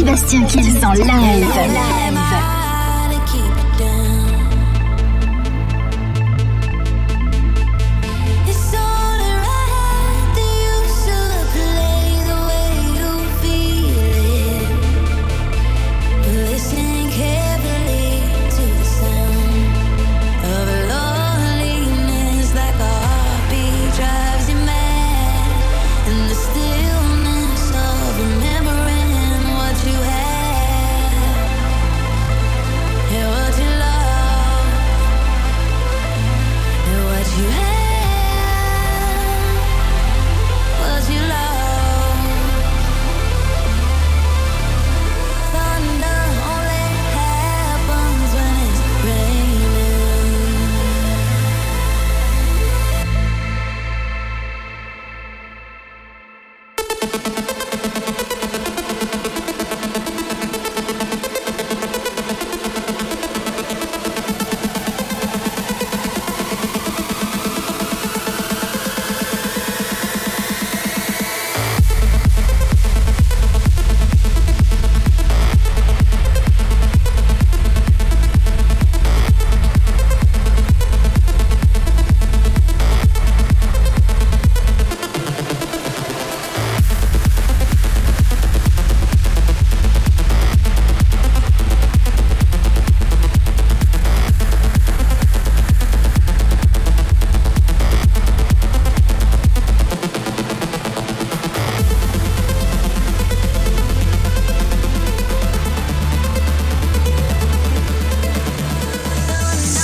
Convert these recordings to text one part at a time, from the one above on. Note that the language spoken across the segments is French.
Sébastien Kills en live.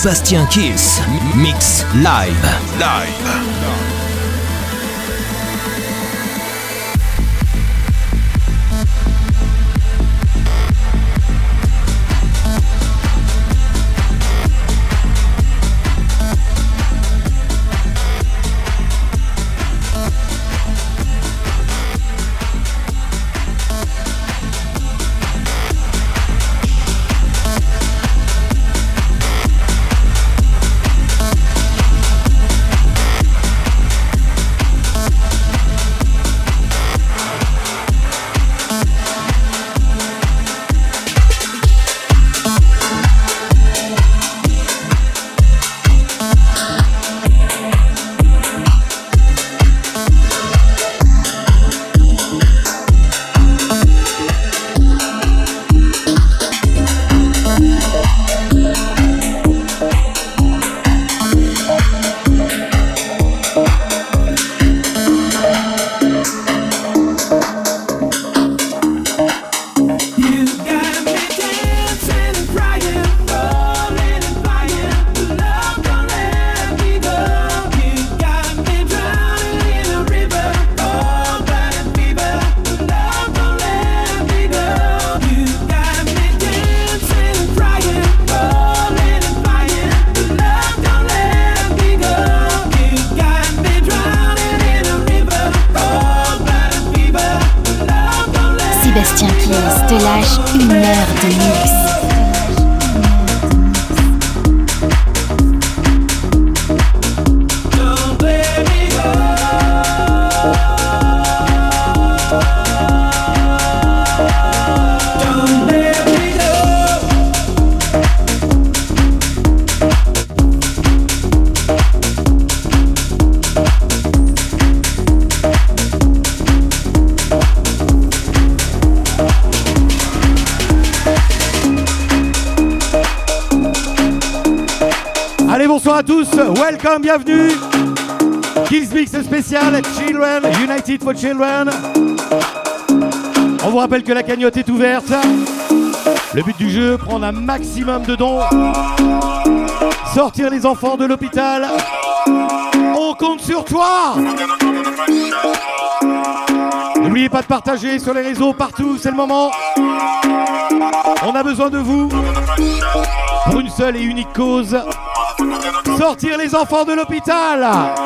Sébastien Kills, mix live. Live. Bienvenue. Kills Mix spécial Children, United for Children. On vous rappelle que la cagnotte est ouverte. Le but du jeu, prendre un maximum de dons. Sortir les enfants de l'hôpital. On compte sur toi. N'oubliez pas de partager sur les réseaux partout, c'est le moment. On a besoin de vous pour une seule et unique cause. Sortir les enfants de l'hôpital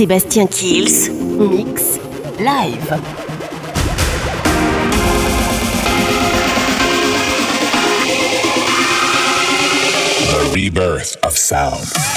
Sébastien Kills, Mix, Live. The rebirth of sound.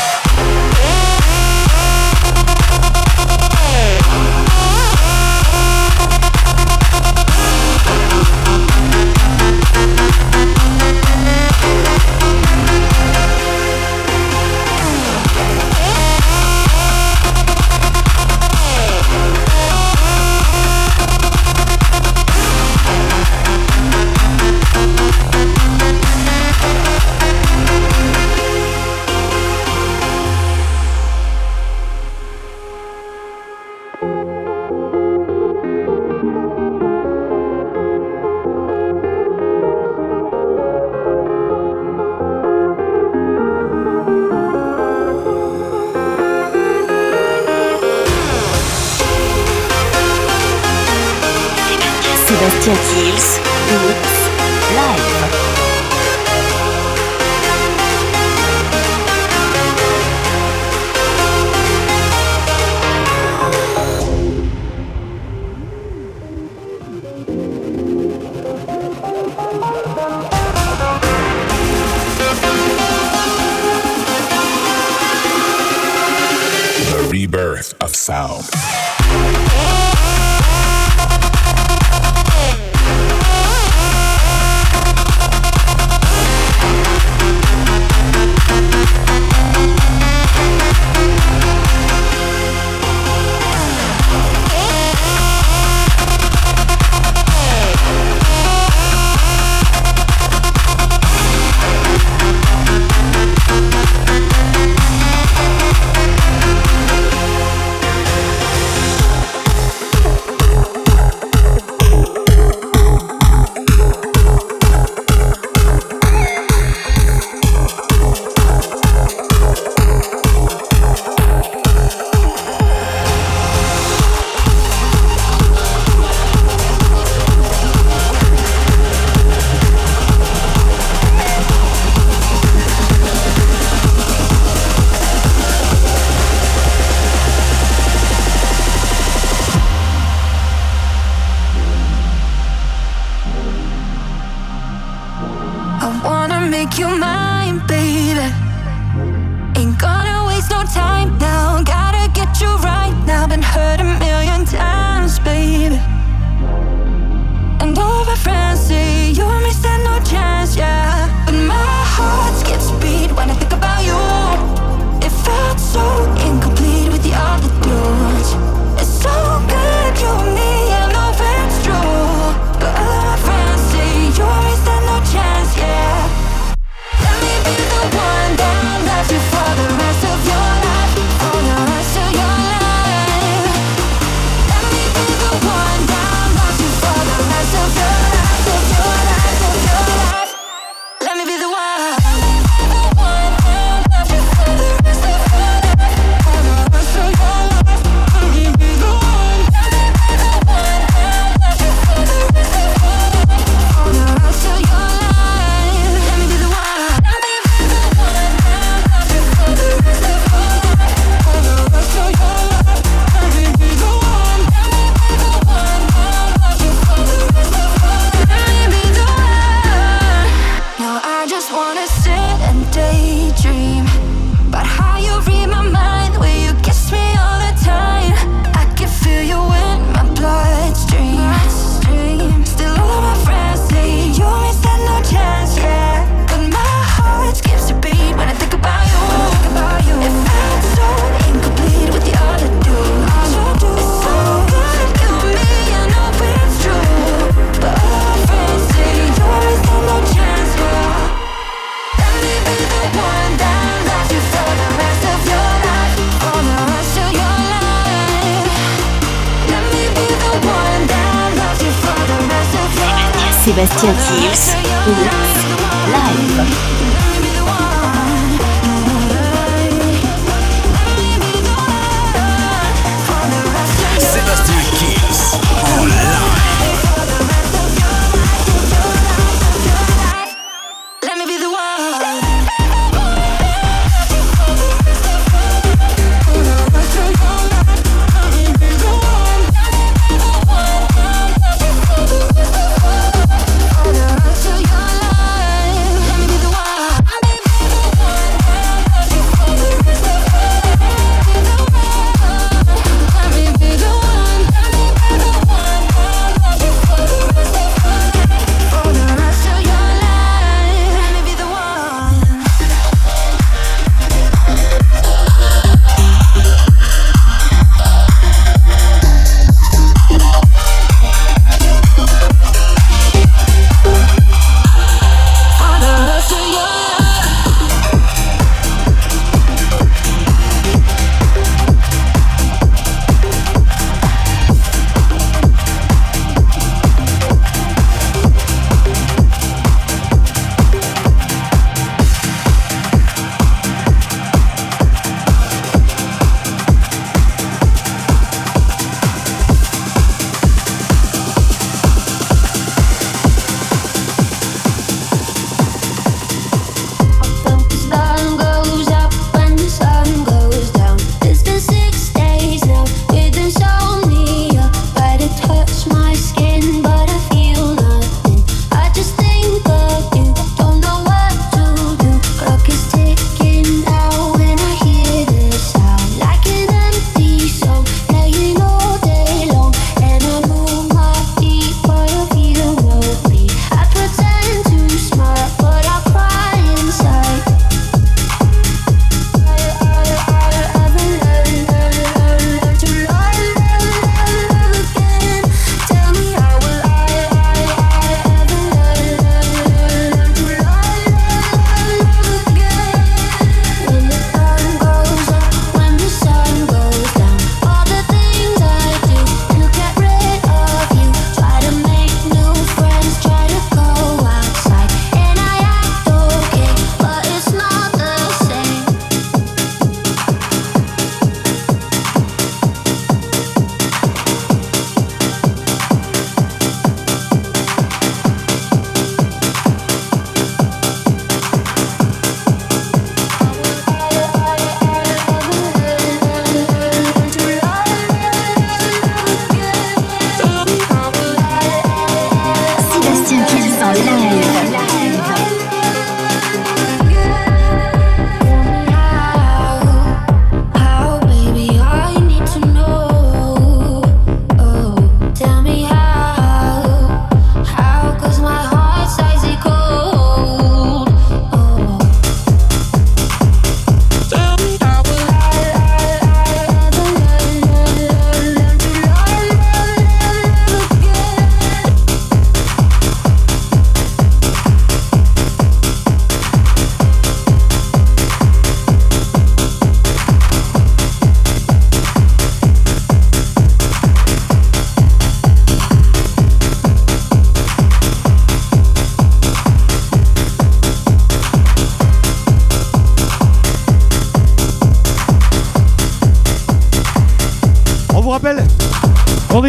Sébastien Kills,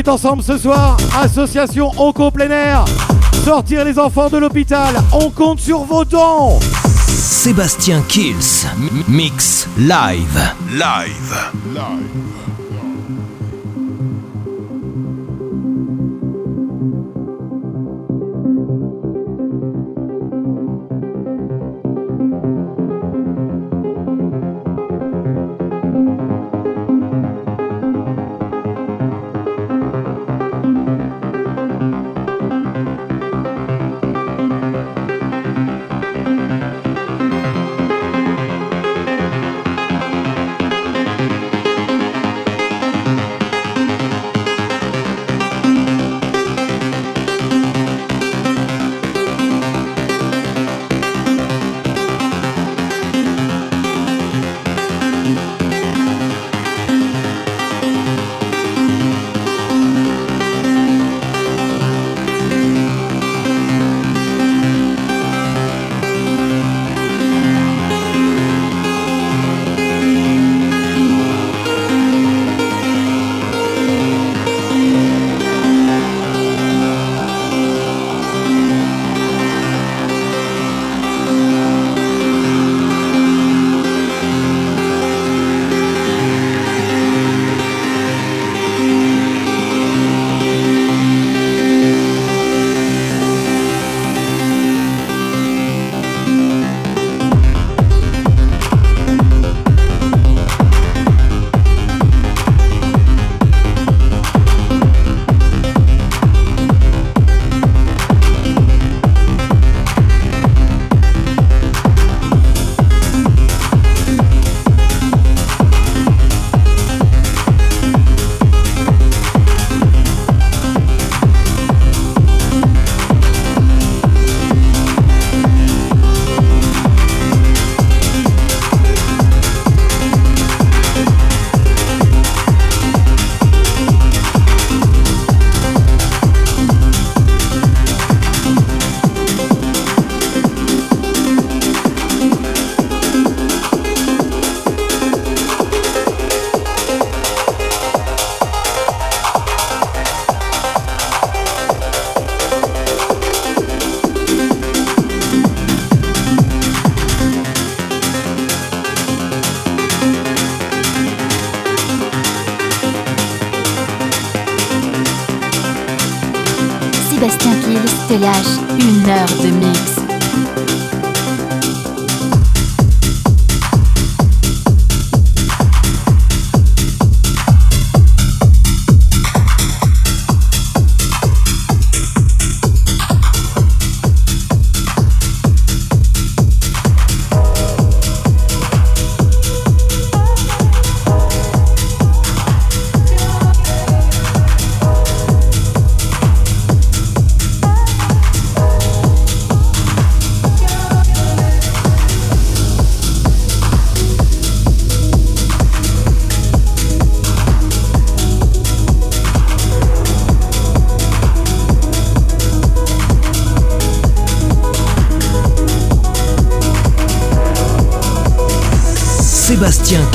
ensemble ce soir. Association Onco plein air. Sortir les enfants de l'hôpital. On compte sur vos dons. Sébastien Kills. Mix live. Live. Live.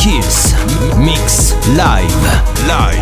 Mix live. Live.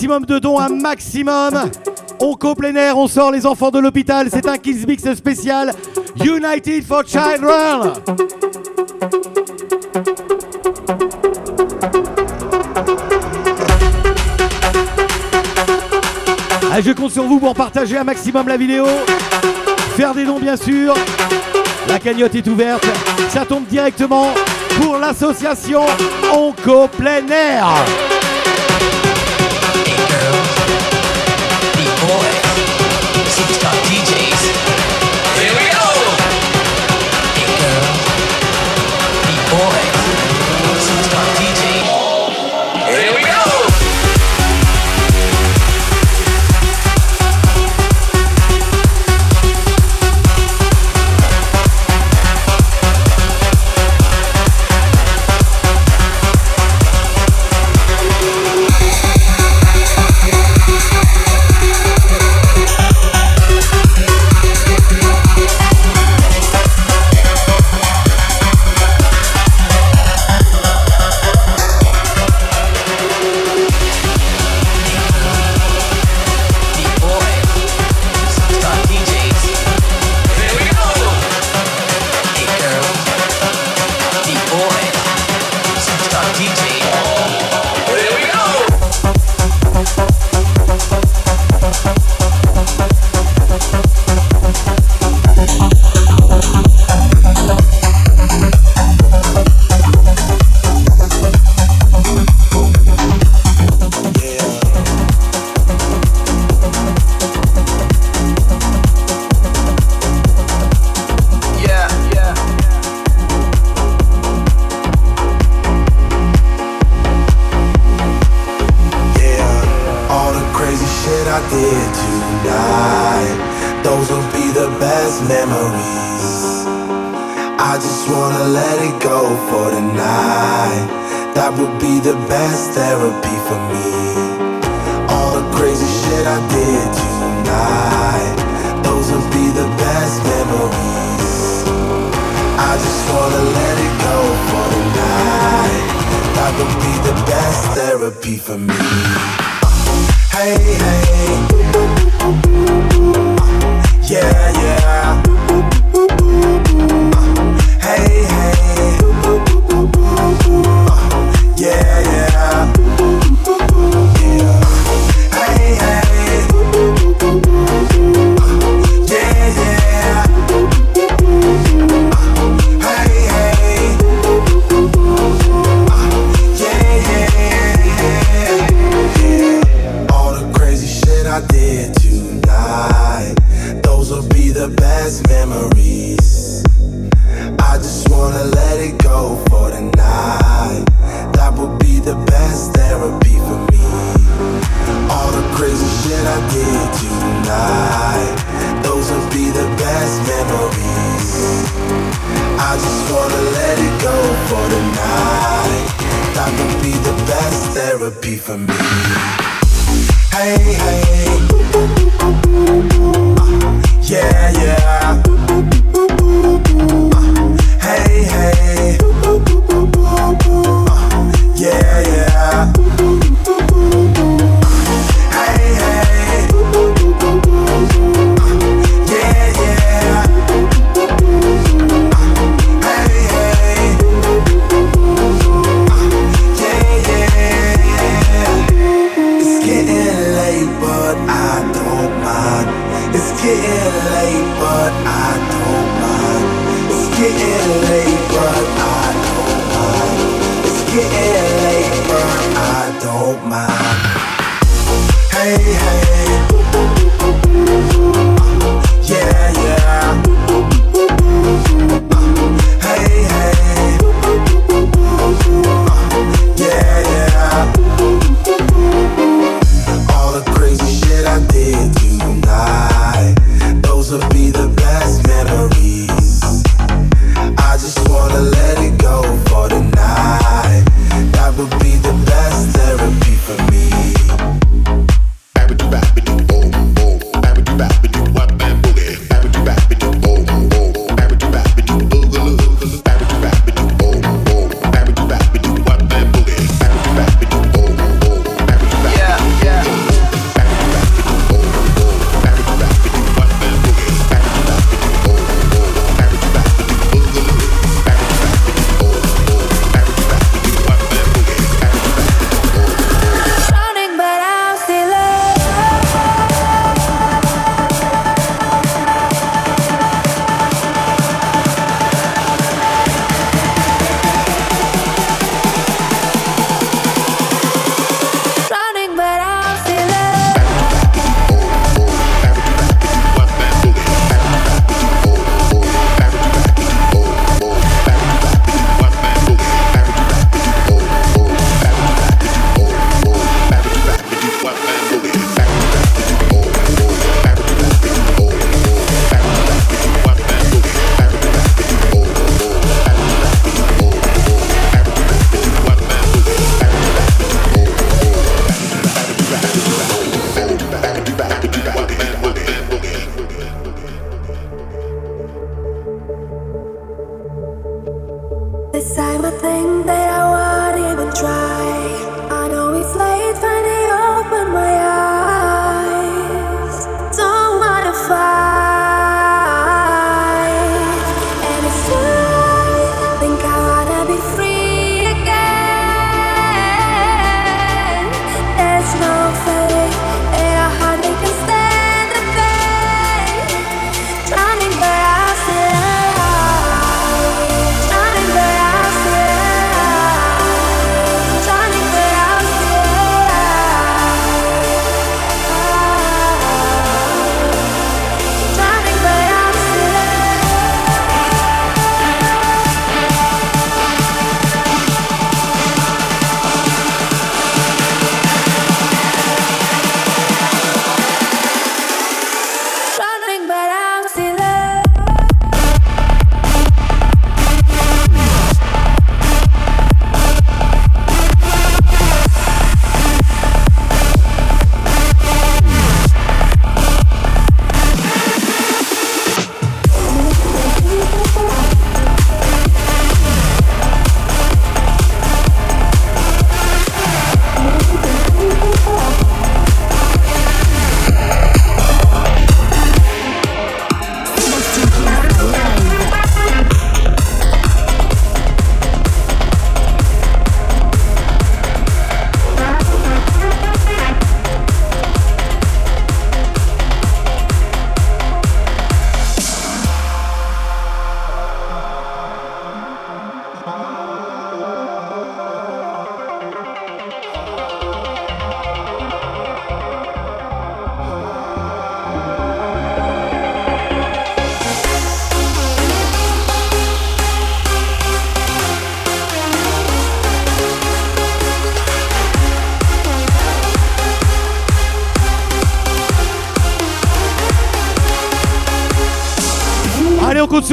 Maximum de dons, un maximum. On coupe les on sort les enfants de l'hôpital. C'est un Kiss Mix spécial United for Children. Je compte sur vous pour partager un maximum la vidéo. Faire des dons, bien sûr. La cagnotte est ouverte. Ça tombe directement pour l'association Onco Plein Air.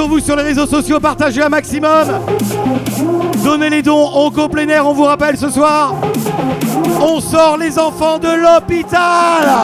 Vous sur les réseaux sociaux, partagez un maximum. Donnez les dons, on go plein on vous rappelle ce soir. On sort les enfants de l'hôpital.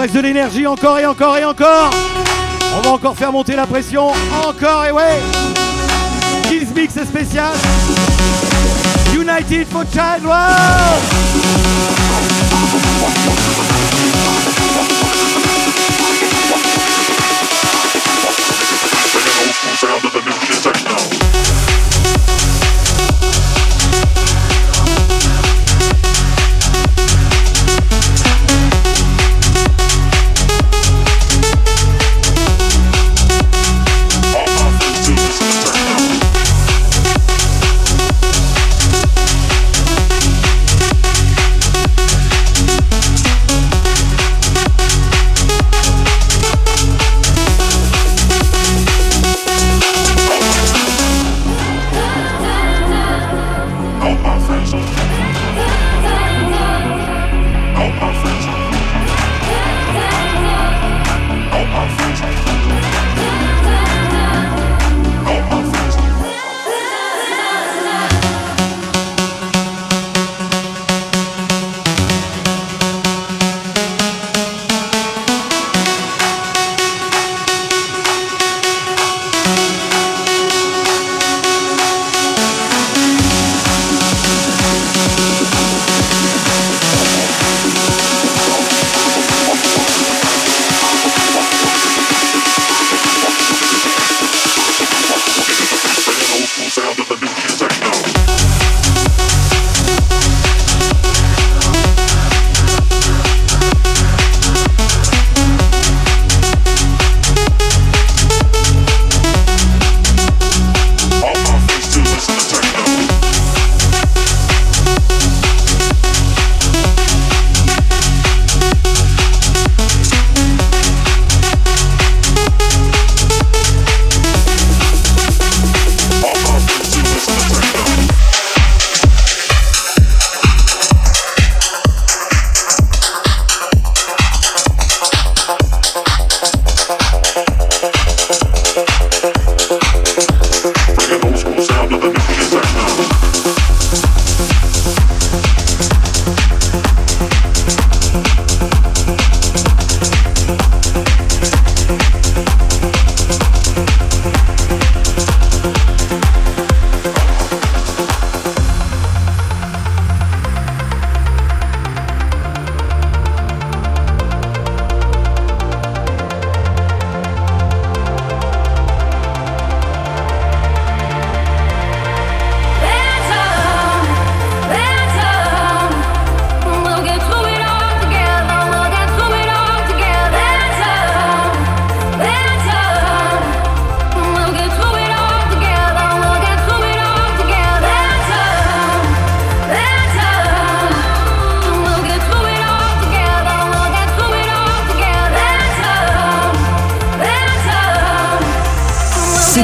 Reste de l'énergie encore et encore et encore. On va encore faire monter la pression. Encore et ouais. Kills Mix spécial. United for Child World.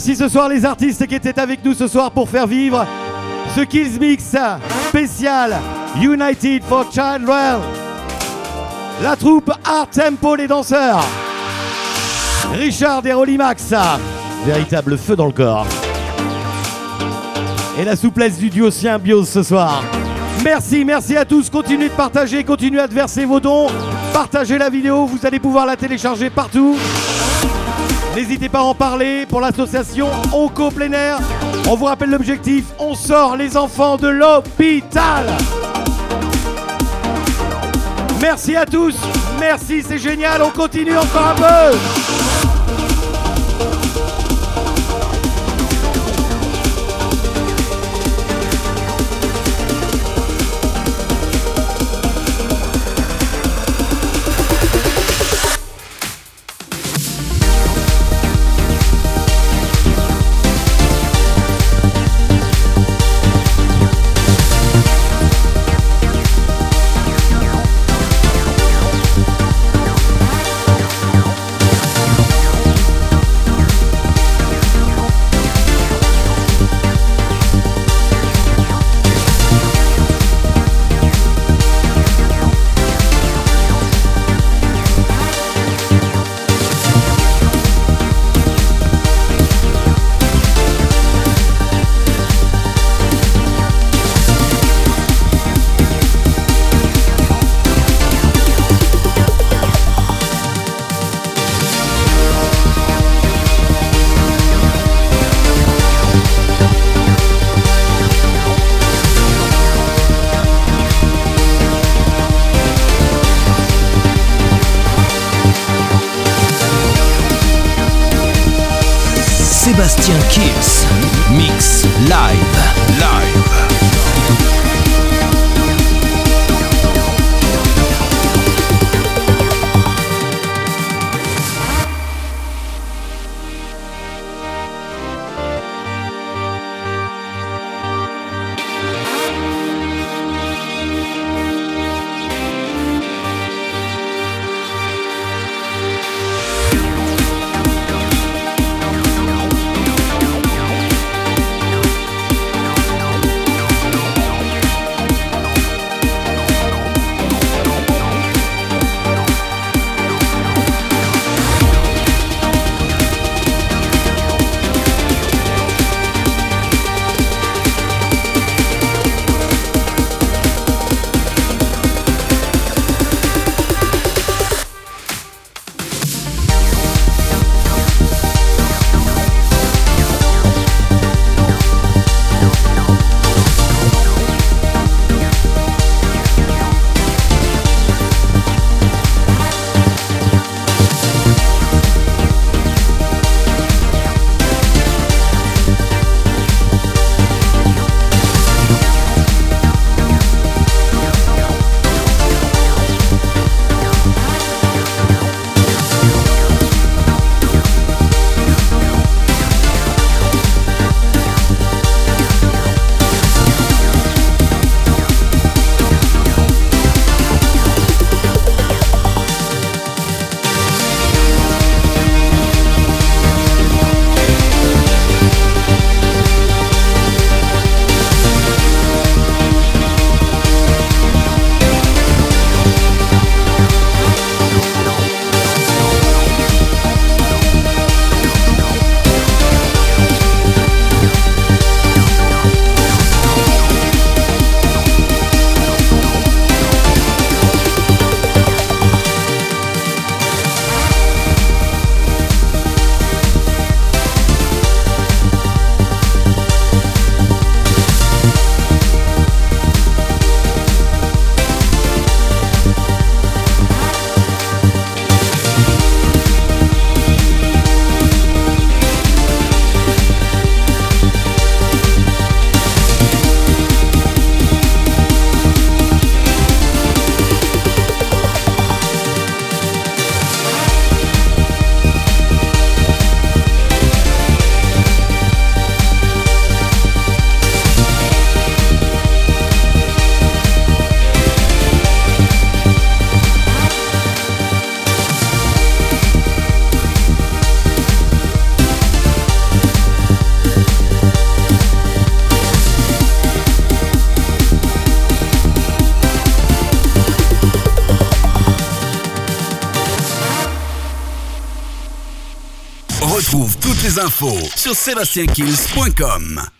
Remercie ce soir les artistes qui étaient avec nous ce soir pour faire vivre ce Kills Mix spécial United for Children. La troupe Art Tempo les danseurs. Richard et Rolimax. Véritable feu dans le corps. Et la souplesse du duo Symbiose ce soir. Merci, merci à tous. Continuez de partager, continuez à verser vos dons. Partagez la vidéo, vous allez pouvoir la télécharger partout. N'hésitez pas à en parler pour l'association Onco Plein. On vous rappelle l'objectif, on sort les enfants de l'hôpital. Merci à tous, merci, c'est génial, on continue encore un peu. Infos sur sébastienkills.com.